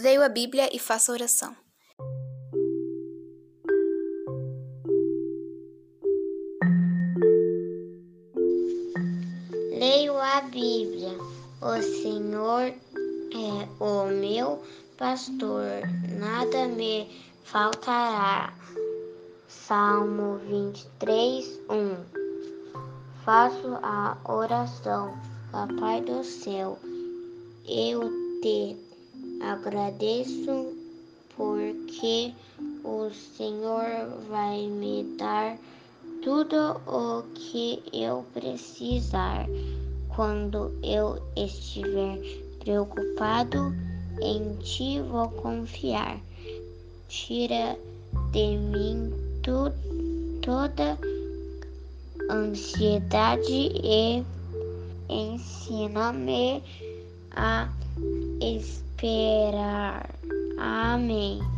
Leio a Bíblia e faço oração. Leio a Bíblia. O Senhor é o meu pastor, nada me faltará. Salmo 23, 1 Faço a oração, Papai do céu, eu te agradeço porque o Senhor vai me dar tudo o que eu precisar quando eu estiver preocupado. Em ti vou confiar. Tira de mim tu, toda ansiedade e ensina-me a esperar. Amém.